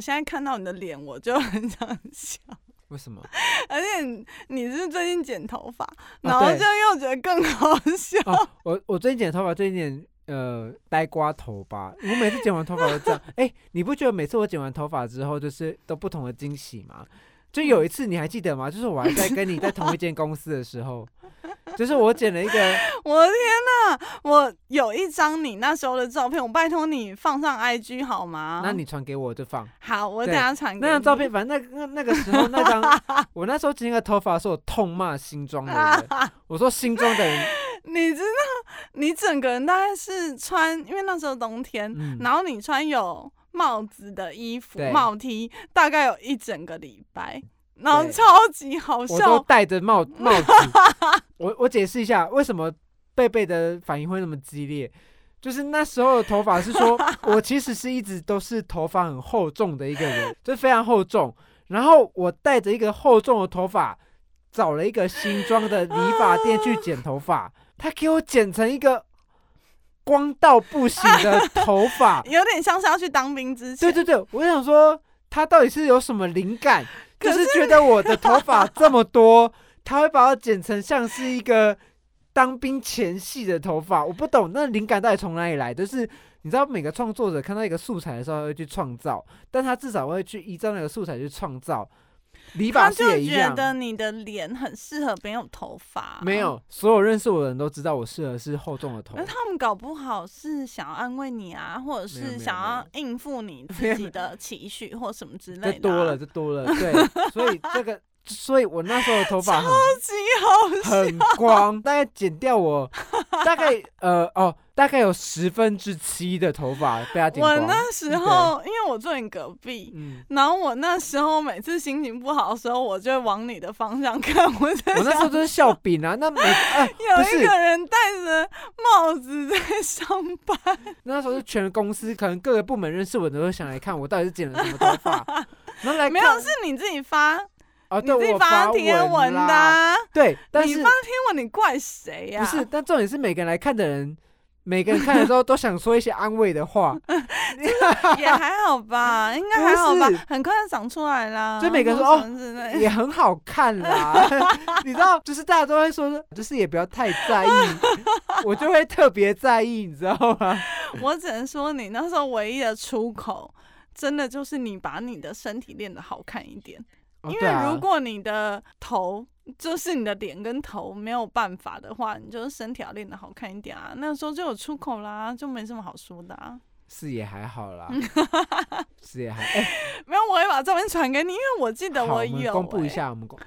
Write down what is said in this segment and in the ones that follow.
我现在看到你的脸，我就 很想笑。为什么？而且你你是最近剪头发，然后就又觉得更好笑。哦，我我最近剪头发，最近剪呃呆瓜头吧。我每次剪完头发都这样。哎，你不觉得每次我剪完头发之后，就是都不同的惊喜吗？就 有一次你还记得吗？就是我还在跟你在同一间公司的时候。就是我剪了一个，我的天哪！我有一张你那时候的照片，我拜托你放上 IG 好吗？那你传给我就放。好，我等下传。那张照片，反正那那那个时候那张，我那时候剪那个头发，是我痛骂新装的人。我说新装的人，你知道，你整个人大概是穿，因为那时候冬天，然后你穿有帽子的衣服，帽 T，大概有一整个礼拜。然后超级好笑，我都戴着帽 帽子。我我解释一下，为什么贝贝的反应会那么激烈？就是那时候的头发是说，我其实是一直都是头发很厚重的一个人，就非常厚重。然后我带着一个厚重的头发，找了一个新装的理发店去剪头发，他给我剪成一个光到不行的头发，有点像是要去当兵之前。对对对，我想说他到底是有什么灵感？就是觉得我的头发这么多，他会把我剪成像是一个当兵前戏的头发。我不懂那灵感到底从哪里来。就是你知道，每个创作者看到一个素材的时候，会去创造，但他至少会去依照那个素材去创造。理发师也一样。觉得你的脸很适合没有头发。没有，所有认识我的人都知道我适合是厚重的头。那他们搞不好是想要安慰你啊，或者是想要应付你自己的情绪或什么之类的。这多了，这多了，对，所以这个。所以我那时候的头发超级好，很光，大概剪掉我大概呃哦，大概有十分之七的头发被他剪光。我那时候因为我住你隔壁，然后我那时候每次心情不好的时候，我就会往你的方向看。我我那时候都是笑柄啊，那每 有一个人戴着帽子在上班。那时候是全公司可能各个部门认识我的都想来看我到底是剪了什么头发，然后来没有是你自己发。啊，你自己发贴文的，对，但是你发天文，你怪谁呀？不是，但重点是每个人来看的人，每个人看的时候都想说一些安慰的话，也还好吧，应该还好吧，很快就长出来啦。所以每个人说哦，也很好看啦。你知道，就是大家都会说，就是也不要太在意，我就会特别在意，你知道吗？我只能说，你那时候唯一的出口，真的就是你把你的身体练得好看一点。因为如果你的头就是你的脸跟头没有办法的话，你就是身体要练得好看一点啊。那时候就有出口啦，就没什么好说的啊。视野还好啦，视野还没有，我会把照片传给你，因为我记得我有。公布一下，我们公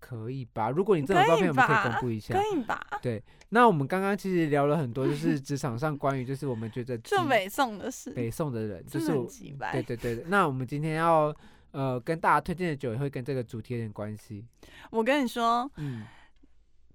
可以吧？如果你这种照片，我们可以公布一下，可以吧？对，那我们刚刚其实聊了很多，就是职场上关于就是我们觉得 就北宋的事，北宋的人就是对对对。那我们今天要。呃，跟大家推荐的酒也会跟这个主题有点关系。我跟你说，嗯，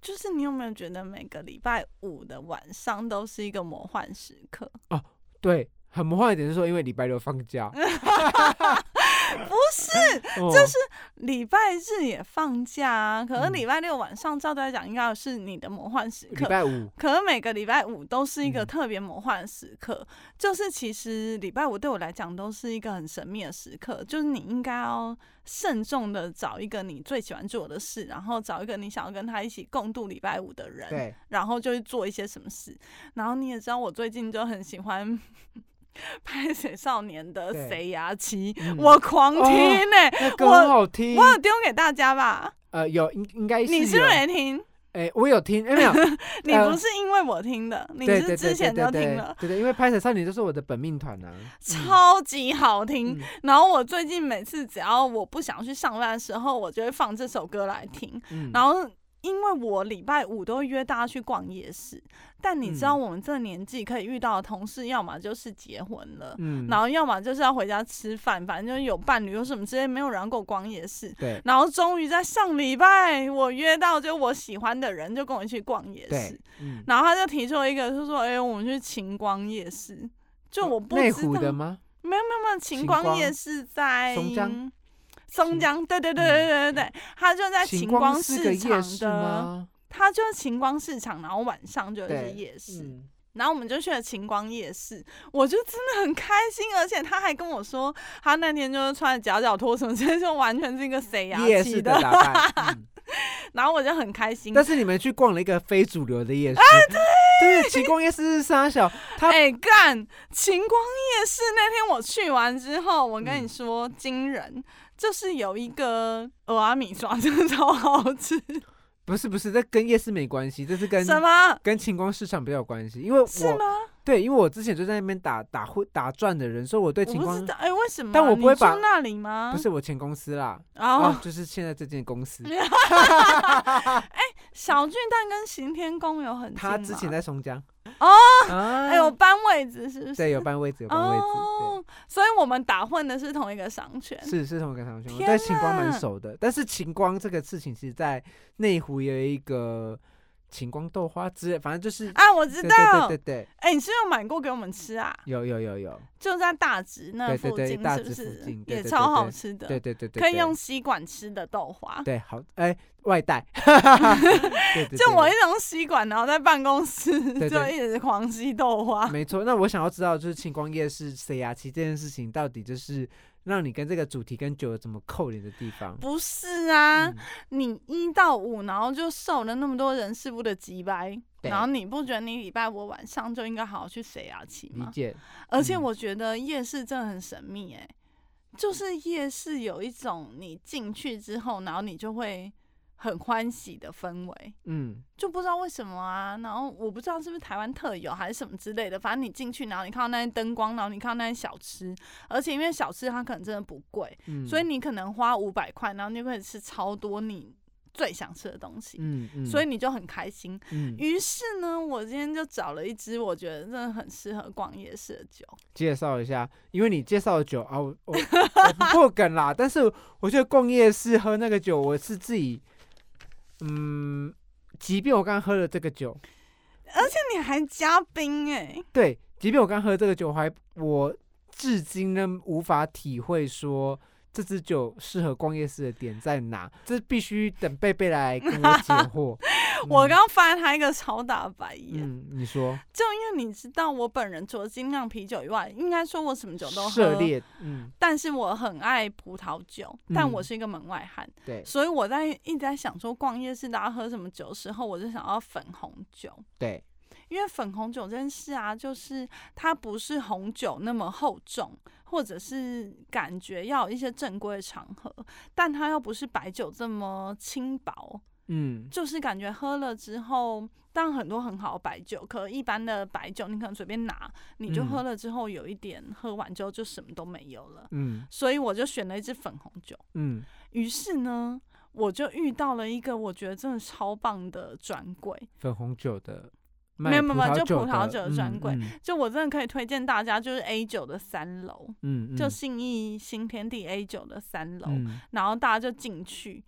就是你有没有觉得每个礼拜五的晚上都是一个魔幻时刻？哦，对，很魔幻一点是说，因为礼拜六放假。不是，就是礼拜日也放假啊。可是礼拜六晚上，照道来讲，应该是你的魔幻时刻。礼拜五，可是每个礼拜五都是一个特别魔幻的时刻。就是其实礼拜五对我来讲都是一个很神秘的时刻。就是你应该要慎重的找一个你最喜欢做的事，然后找一个你想要跟他一起共度礼拜五的人，对，然后就去做一些什么事。然后你也知道，我最近就很喜欢。拍水少年的谁牙期，我狂听呢，我好听，我有丢给大家吧？呃，有应应该是你是不是也听？哎，我有听，没有？你不是因为我听的，你是之前就听了，对对，因为拍水少年就是我的本命团啊，超级好听。然后我最近每次只要我不想去上班的时候，我就会放这首歌来听，然后。因为我礼拜五都会约大家去逛夜市，但你知道我们这年纪可以遇到的同事，要么就是结婚了，嗯，然后要么就是要回家吃饭，反正就是有伴侣有什么之类，没有人跟我逛夜市。对。然后终于在上礼拜，我约到就我喜欢的人，就跟我一起逛夜市。嗯。然后他就提出了一个，就说：“哎，我们去晴光夜市。”就我不知道。内湖的吗？没有没有没有，晴光夜市在松江。松江，对对对对对对对，他就在晴光市场的，他就是晴光市场，然后晚上就是夜市。然后我们就去了晴光夜市，我就真的很开心，而且他还跟我说，他那天就是穿夹脚拖什么，这就完全是一个谁呀夜市的打扮。然后我就很开心。但是你们去逛了一个非主流的夜市，啊对，对，晴光夜市是沙小，他哎干晴光夜市那天我去完之后，我跟你说惊人，就是有一个俄阿米刷真的超好吃。不是不是，这跟夜市没关系，这是跟什么？跟晴光市场比较有关系，因为我是吗？对，因为我之前就在那边打打混打转的人，所以我对晴光哎，为什么？但我不会把那里吗？不是我前公司啦，哦，就是现在这间公司。哎，小巨蛋跟行天宫有很近他之前在松江。哦，哎有搬位置是不是？对，有搬位置，有搬位置。哦，所以我们打混的是同一个商圈。是是同一个商圈，我对晴光蛮熟的。但是晴光这个事情，其实在内湖有一个。晴光豆花之，反正就是啊，我知道，对对对，哎，你是有买过给我们吃啊？有有有有，就在大直那附近，是不是也超好吃的？对对对对，可以用吸管吃的豆花。对，好，哎，外带，就我一直用吸管，然后在办公室 就一直狂吸豆花。没错，那我想要知道，就是晴光夜市塞牙期这件事情，到底就是。让你跟这个主题跟酒有怎么扣连的地方？不是啊，你一到五，然后就受了那么多人事物的击败，然后你不觉得你礼拜五晚上就应该好好去水牙期吗？理解。而且我觉得夜市真的很神秘，哎，就是夜市有一种你进去之后，然后你就会。很欢喜的氛围，嗯，就不知道为什么啊，然后我不知道是不是台湾特有还是什么之类的，反正你进去，然后你看到那些灯光，然后你看到那些小吃，而且因为小吃它可能真的不贵，嗯，所以你可能花五百块，然后你就可以吃超多你最想吃的东西，嗯嗯，所以你就很开心，嗯，于是呢，我今天就找了一支我觉得真的很适合逛夜市的酒，介绍一下，因为你介绍的酒啊，我我不破 梗啦，但是我觉得逛夜市喝那个酒，我是自己。嗯，即便我刚喝了这个酒，而且你还加冰哎，对，即便我刚喝这个酒，还我至今仍无法体会说。这支酒适合逛夜市的点在哪？这必须等贝贝来跟我解惑。我刚发现他一个超大白眼。嗯，你说？就因为你知道，我本人除了精酿啤酒以外，应该说我什么酒都喝。涉猎，嗯。但是我很爱葡萄酒，但我是一个门外汉。对。所以我在一直在想说，逛夜市大家喝什么酒的时候，我就想要粉红酒。对。因为粉红酒这件事啊，就是它不是红酒那么厚重，或者是感觉要有一些正规的场合，但它又不是白酒这么轻薄，嗯，就是感觉喝了之后，当然很多很好的白酒，可一般的白酒你可能随便拿，你就喝了之后有一点，喝完之后就什么都没有了，嗯，所以我就选了一支粉红酒，嗯，于是呢，我就遇到了一个我觉得真的超棒的专柜，粉红酒的。没有没有，就葡萄酒的专柜，就我真的可以推荐大家，就是 A 九的三楼，嗯，就信义新天地 A 九的三楼，然后大家就进去。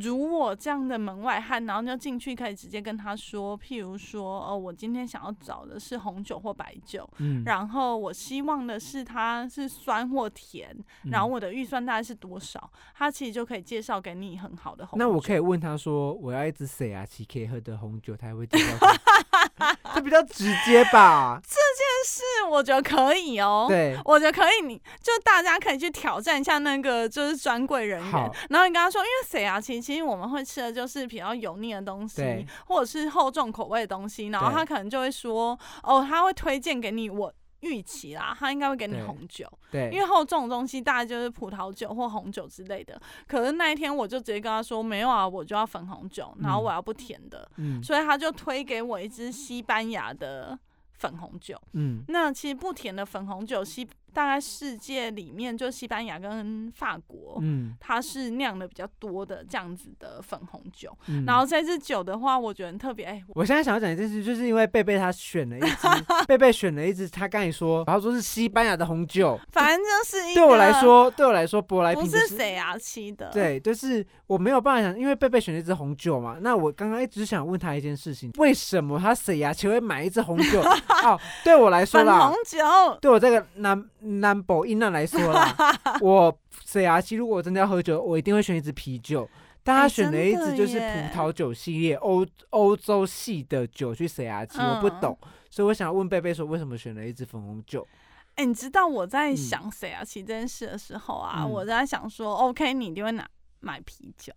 如我这样的门外汉，然后就进去可以直接跟他说，譬如说，哦，我今天想要找的是红酒或白酒，嗯，然后我希望的是它是酸或甜，然后我的预算大概是多少，他其实就可以介绍给你很好的红。那我可以问他说，我要一支谁啊？七 K 喝的红酒，他会介绍。这比较直接吧？这件事我觉得可以哦。对，我觉得可以，你就大家可以去挑战一下那个就是专柜人员，然后你跟他说，因为谁啊？其实其实我们会吃的就是比较油腻的东西，或者是厚重口味的东西，然后他可能就会说，哦，他会推荐给你我。预期啦，他应该会给你红酒，对，因为厚重的东西大概就是葡萄酒或红酒之类的。可是那一天我就直接跟他说，没有啊，我就要粉红酒，然后我要不甜的，嗯，所以他就推给我一支西班牙的粉红酒，嗯，那其实不甜的粉红酒西。大概世界里面，就西班牙跟法国，嗯，它是酿的比较多的这样子的粉红酒。然后这支酒的话，我觉得特别。哎，我现在想要讲一件事，就是因为贝贝他选了一支，贝贝选了一支，他刚才说，然后说是西班牙的红酒，反正就是一对我来说，对我来说，舶来品不是谁啊七的，对，就是我没有办法想，因为贝贝选了一支红酒嘛。那我刚刚一直想问他一件事情，为什么他谁啊？会买一支红酒？哦，对我来说啦，红酒，对我这个男。Number 一那来说啦，我 C R 七如果我真的要喝酒，我一定会选一支啤酒。但他选了一支就是葡萄酒系列欧欧洲系的酒去 C R 七，我不懂，所以我想要问贝贝说，为什么选了一支粉红酒？哎，你知道我在想谁啊？其实这件事的时候啊，我在想说，OK，你一定会拿买啤酒。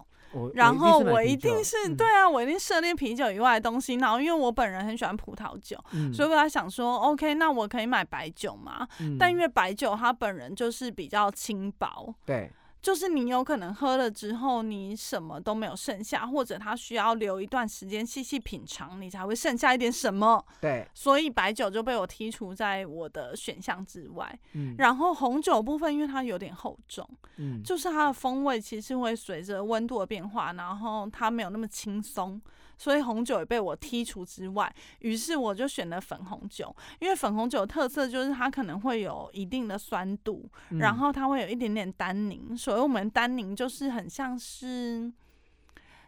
然后我一定是对啊，我一定涉猎啤酒以外的东西。然后因为我本人很喜欢葡萄酒，所以我在想说，OK，那我可以买白酒吗？但因为白酒它本人就是比较轻薄，对。就是你有可能喝了之后，你什么都没有剩下，或者它需要留一段时间细细品尝，你才会剩下一点什么。对，所以白酒就被我剔除在我的选项之外。嗯，然后红酒部分，因为它有点厚重，嗯，就是它的风味其实会随着温度的变化，然后它没有那么轻松。所以红酒也被我剔除之外，于是我就选了粉红酒，因为粉红酒的特色就是它可能会有一定的酸度，然后它会有一点点单宁。所以我们单宁就是很像是，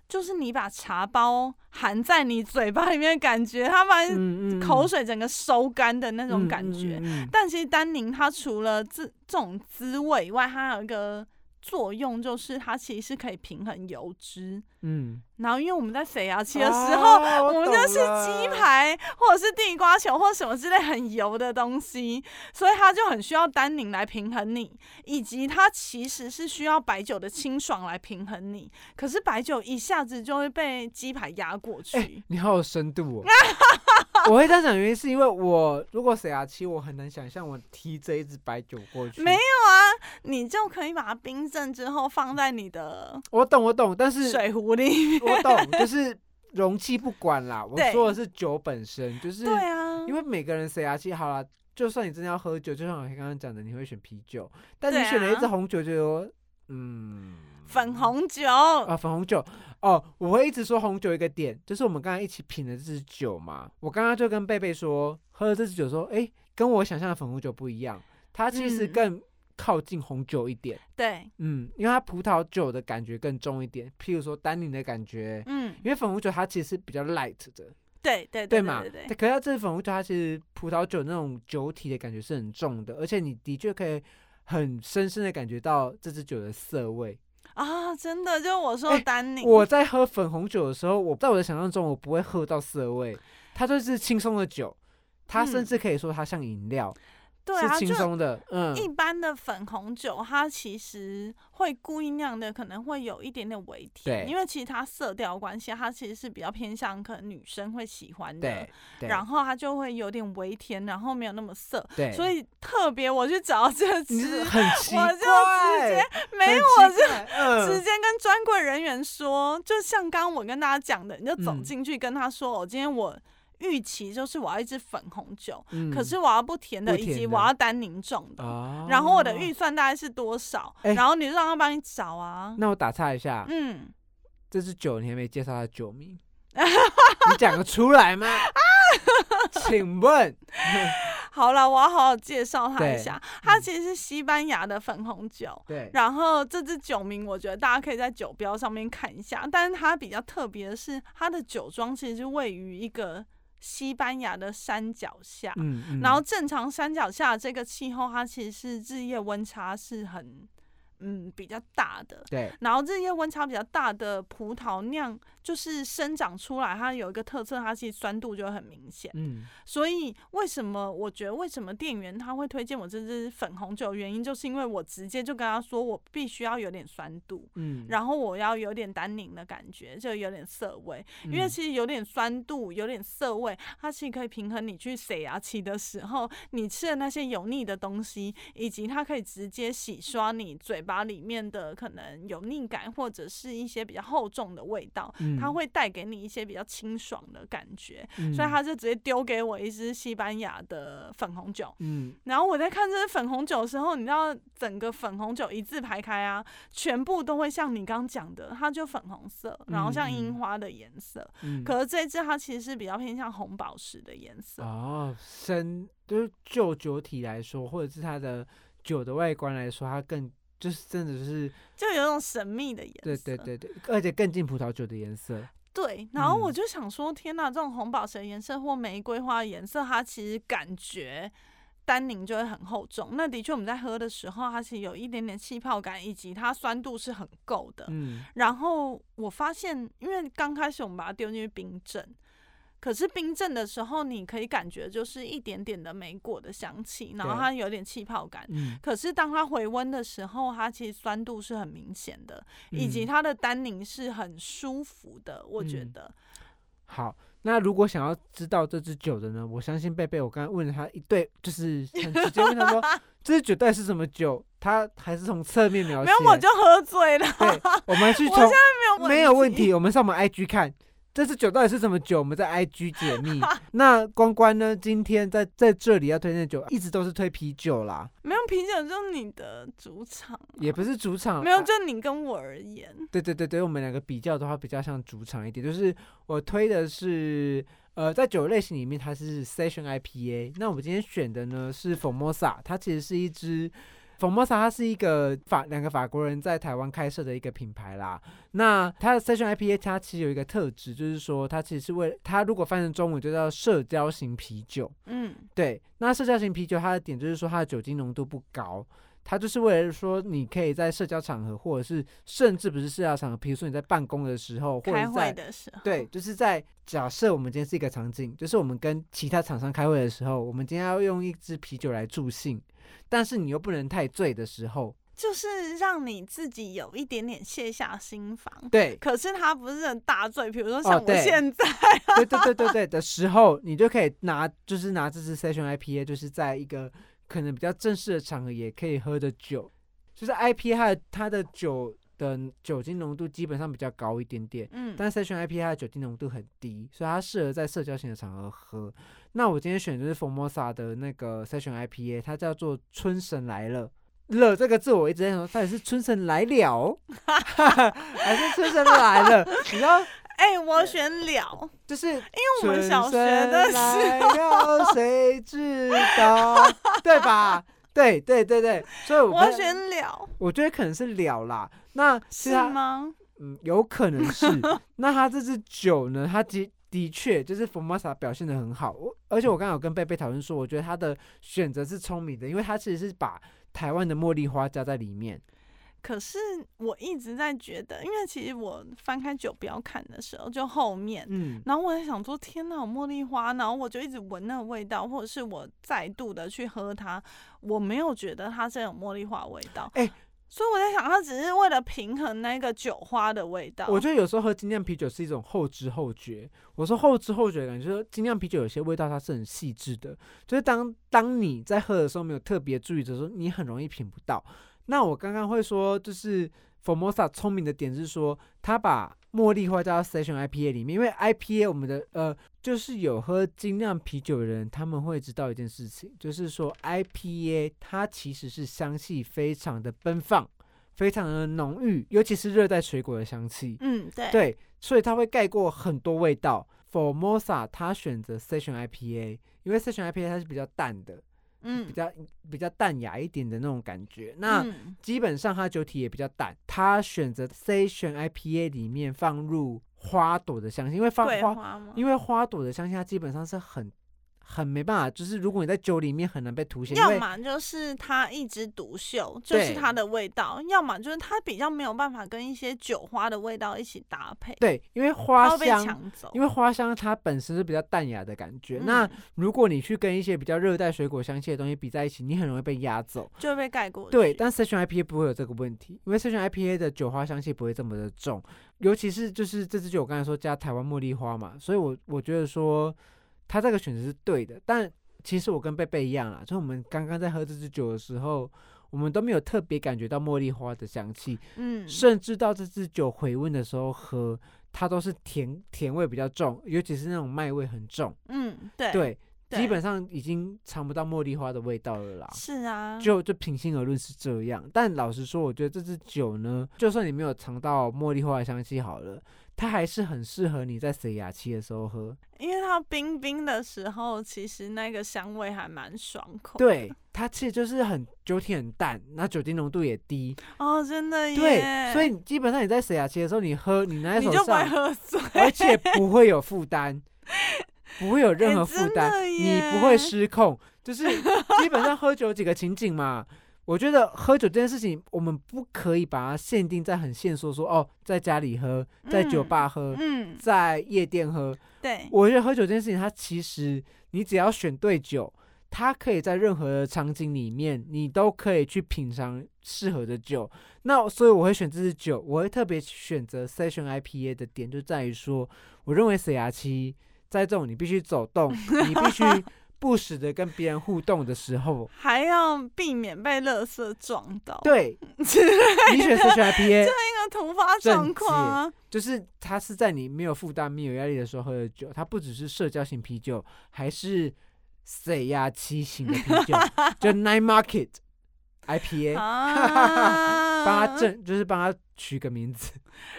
就是你把茶包含在你嘴巴里面感觉，它把口水整个收干的那种感觉。但其实单宁它除了这这种滋味以外，它有一个。作用就是它其实是可以平衡油脂，嗯，然后因为我们在肥牙期的时候，我们就是鸡排或者是地瓜球或什么之类很油的东西，所以它就很需要单宁来平衡你，以及它其实是需要白酒的清爽来平衡你，可是白酒一下子就会被鸡排压过去。你好有深度哦！我会这样讲原因是因为我如果水牙期，我很难想象我提着一支白酒过去。没有啊，你就可以把它冰镇之后放在你的。我懂，我懂，但是水壶里。我懂，就是容器不管啦。我说的是酒本身，就是对啊。因为每个人水牙期好了，就算你真的要喝酒，就像我刚刚讲的，你会选啤酒，但你选了一支红酒，就嗯，粉红酒啊，粉红酒。哦，我会一直说红酒一个点，就是我们刚刚一起品的这支酒嘛。我刚刚就跟贝贝说，喝了这支酒，说，哎，跟我想象的粉红酒不一样，它其实更靠近红酒一点。对，嗯，因为它葡萄酒的感觉更重一点，譬如说丹宁的感觉，嗯，因为粉红酒它其实是比较 light 的。对对对嘛，可是这支粉红酒它其实葡萄酒那种酒体的感觉是很重的，而且你的确可以很深深的感觉到这支酒的涩味。啊，真的，就我说丹宁。我在喝粉红酒的时候，我在我的想象中，我不会喝到涩味，它就是轻松的酒，它甚至可以说它像饮料。对啊，轻松的，嗯，一般的粉红酒，它其实会故意酿的，可能会有一点点微甜，因为其实它色调关系，它其实是比较偏向可能女生会喜欢的，然后它就会有点微甜，然后没有那么涩，对，所以特别我去找这 支，很，我就直接没有，我就直接跟专柜人员说，就像刚刚我跟大家讲的，你就走进去跟他说，我今天我。预期就是我要一支粉红酒，可是我要不甜的，以及我要单宁重的。然后我的预算大概是多少？然后你让他帮你找啊。那我打岔一下，嗯，这支酒你还没介绍它的酒名，你讲得出来吗？请问，好了，我要好好介绍它一下。它其实是西班牙的粉红酒，对。然后这支酒名，我觉得大家可以在酒标上面看一下。但是它比较特别的是，它的酒庄其实是位于一个。西班牙的山脚下，然后正常山脚下这个气候，它其实是日夜温差是很。嗯，比较大的，对，然后这些温差比较大的葡萄酿，就是生长出来，它有一个特色，它其实酸度就会很明显。嗯，所以为什么我觉得为什么店员他会推荐我这支粉红酒，原因就是因为我直接就跟他说，我必须要有点酸度，嗯，然后我要有点单宁的感觉，就有点涩味，因为其实有点酸度，有点涩味，它其实可以平衡你去洗牙期的时候，你吃的那些油腻的东西，以及它可以直接洗刷你嘴。把里面的可能油腻感或者是一些比较厚重的味道，它会带给你一些比较清爽的感觉，所以他就直接丢给我一支西班牙的粉红酒。嗯，然后我在看这支粉红酒的时候，你知道整个粉红酒一字排开啊，全部都会像你刚讲的，它就粉红色，然后像樱花的颜色。嗯，可是这支它其实是比较偏向红宝石的颜色。哦，深就是就酒体来说，或者是它的酒的外观来说，它更。就是真的是，就有种神秘的颜色，对对对对，而且更近葡萄酒的颜色。对，然后我就想说，天哪，这种红宝石颜色或玫瑰花颜色，它其实感觉单宁就会很厚重。那的确，我们在喝的时候，它其实有一点点气泡感，以及它酸度是很够的。嗯，然后我发现，因为刚开始我们把它丢进去冰镇。可是冰镇的时候，你可以感觉就是一点点的莓果的香气，然后它有点气泡感。嗯，可是当它回温的时候，它其实酸度是很明显的，以及它的单宁是很舒服的。我觉得。好，那如果想要知道这支酒的呢？我相信贝贝，我刚刚问了他一对，就是 很直接问他说，这支酒到底是什么酒？他还是从侧面描写。没有，我就喝醉了。对，我们去从没有问题，我们上我们 IG 看。这支酒到底是什么酒？我们在 IG 解密。那关关呢？今天在在这里要推荐酒，一直都是推啤酒啦。没有啤酒，就是你的主场。也不是主场。没有，就你跟我而言。对对对对，我们两个比较的话，比较像主场一点。就是我推的是，呃，在酒类型里面，它是 Session IPA。那我们今天选的呢是 Formosa，它其实是一支。Formosa 它是一个法两个法国人在台湾开设的一个品牌啦。那它的 Session IPA 它其实有一个特质，就是说它其实是为它如果翻成中文就叫社交型啤酒。嗯，对。那社交型啤酒它的点就是说它的酒精浓度不高，它就是为了说你可以在社交场合，或者是甚至不是社交场合，比如说你在办公的时候，或者在对，就是在假设我们今天是一个场景，就是我们跟其他厂商开会的时候，我们今天要用一支啤酒来助兴。但是你又不能太醉的时候，就是让你自己有一点点卸下心防。对，可是他不是很大醉，比如说像我现在，对对对对对的时候，你就可以拿，就是拿这支 Session IPA，就是在一个可能比较正式的场合也可以喝的酒，就是 IPA 它的它的酒。的酒精浓度基本上比较高一点点，嗯，但 Session IPA 它的酒精浓度很低，所以它适合在社交型的场合喝。那我今天选的是 Formosa 的那个 Session IPA，它叫做春神来了。了这个字我一直在说，到底是春神来了，还是春神来了？你知道？哎，我选了，就是因为我们小学的时候，谁知道？对吧？对对对对，所以我选了，我觉得可能是了啦。那是吗？嗯，有可能是。那他这支酒呢？他的的确就是 Formosa 表现的很好。我而且我刚刚有跟贝贝讨论说，我觉得他的选择是聪明的，因为他其实是把台湾的茉莉花加在里面。可是我一直在觉得，因为其实我翻开酒标看的时候，就后面，嗯，然后我在想说，天哪，有茉莉花，然后我就一直闻那个味道，或者是我再度的去喝它，我没有觉得它是有茉莉花味道，哎，所以我在想，它只是为了平衡那个酒花的味道。我觉得有时候喝精酿啤酒是一种后知后觉。我说后知后觉感觉，就是精酿啤酒有些味道它是很细致的，就是当当你在喝的时候没有特别注意的时候，你很容易品不到。那我刚刚会说，就是 Formosa 聪明的点是说，他把茉莉花加到 Session IPA 里面，因为 IPA 我们的呃，就是有喝精酿啤酒的人，他们会知道一件事情，就是说 IPA 它其实是香气非常的奔放，非常的浓郁，尤其是热带水果的香气。嗯，对。对，所以它会盖过很多味道。Formosa 它选择 Session IPA，因为 Session IPA 它是比较淡的。嗯，比较比较淡雅一点的那种感觉。那基本上它酒体也比较淡。它选择 Session IPA 里面放入花朵的香气，因为放花，因为花朵的香气它基本上是很。很没办法，就是如果你在酒里面很难被凸显，要么就是它一枝独秀，就是它的味道；要么就是它比较没有办法跟一些酒花的味道一起搭配。对，因为花香，因为花香它本身是比较淡雅的感觉。那如果你去跟一些比较热带水果香气的东西比在一起，你很容易被压走，就会被盖过。对，但 Session IPA 不会有这个问题，因为 Session IPA 的酒花香气不会这么的重，尤其是就是这支酒我刚才说加台湾茉莉花嘛，所以我我觉得说。他这个选择是对的，但其实我跟贝贝一样啊，就我们刚刚在喝这支酒的时候，我们都没有特别感觉到茉莉花的香气，嗯，甚至到这支酒回温的时候喝，它都是甜甜味比较重，尤其是那种麦味很重，嗯，对对，基本上已经尝不到茉莉花的味道了啦。是啊，就就平心而论是这样，但老实说，我觉得这支酒呢，就算你没有尝到茉莉花的香气好了。它还是很适合你在塞牙期的时候喝，因为它冰冰的时候，其实那个香味还蛮爽口。对，它其实就是很酒体很淡，那酒精浓度也低。哦，真的耶！对，所以基本上你在塞牙期的时候，你喝你拿在手上，你就不会喝醉，而且不会有负担，不会有任何负担，你不会失控。就是基本上喝酒几个情景嘛。我觉得喝酒这件事情，我们不可以把它限定在很限缩，说哦，在家里喝，在酒吧喝，嗯，在夜店喝。对，我觉得喝酒这件事情，它其实你只要选对酒，它可以在任何的场景里面，你都可以去品尝适合的酒。那所以我会选这支酒，我会特别选择 Session IPA 的点就在于说，我认为 C R 七在这种你必须走动，你必须不时的跟别人互动的时候，还要避免被垃圾撞到。对，你选 Session IPA，这个突发状况，就是它是在你没有负担、没有压力的时候喝的酒，它不只是社交型啤酒，还是 C R 七型的啤酒，就 Night Market IPA，帮他正就是帮他取个名字。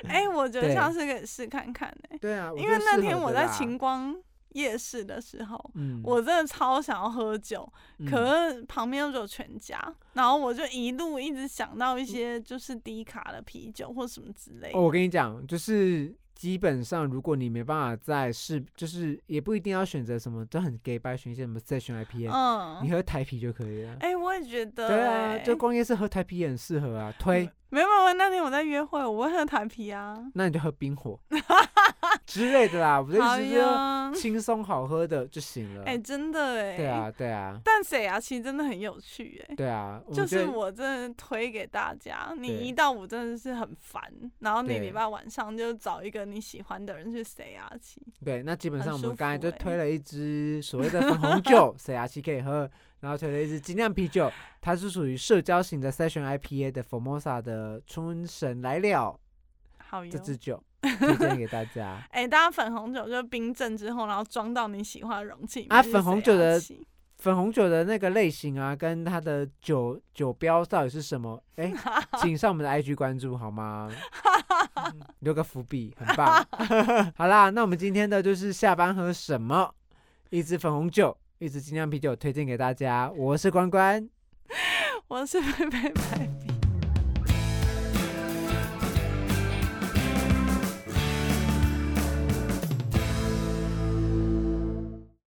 哎，我觉得下次可以试看看哎。对啊，因为那天我在晴光。夜市的时候，我真的超想要喝酒，可是旁边又有全家，然后我就一路一直想到一些就是低卡的啤酒或什么之类。哦，我跟你讲，就是基本上如果你没办法在市，就是也不一定要选择什么都很 gay 白选一些什么 session IPA，嗯，你喝台啤就可以了。哎，我也觉得，对啊，就逛夜市喝台啤也很适合啊，推。没有没有，那天我在约会，我会喝台啤啊。那你就喝冰火 之类的啦，我的意思是轻松好喝的就行了。哎，真的哎。对啊对啊。但谁啊？其实真的很有趣哎。对啊。就是我真的推给大家，你一到五真的是很烦，然后你礼拜晚上就找一个你喜欢的人去谁啊七。对，那基本上我们刚才就推了一支所谓的粉红酒，谁啊七可以喝。然后推了一支精酿啤酒，它是属于社交型的 Session IPA 的 Formosa 的春神来了，好这支酒 推荐给大家。哎，大家粉红酒就冰镇之后，然后装到你喜欢的容器。啊，粉红酒的粉红酒的那个类型啊，跟它的酒酒标到底是什么？哎，请上我们的 IG 关注好吗？留个伏笔，很棒。好啦，那我们今天的就是下班喝什么？一支粉红酒。一支精酿啤酒推荐给大家，我是关关，我是白白白。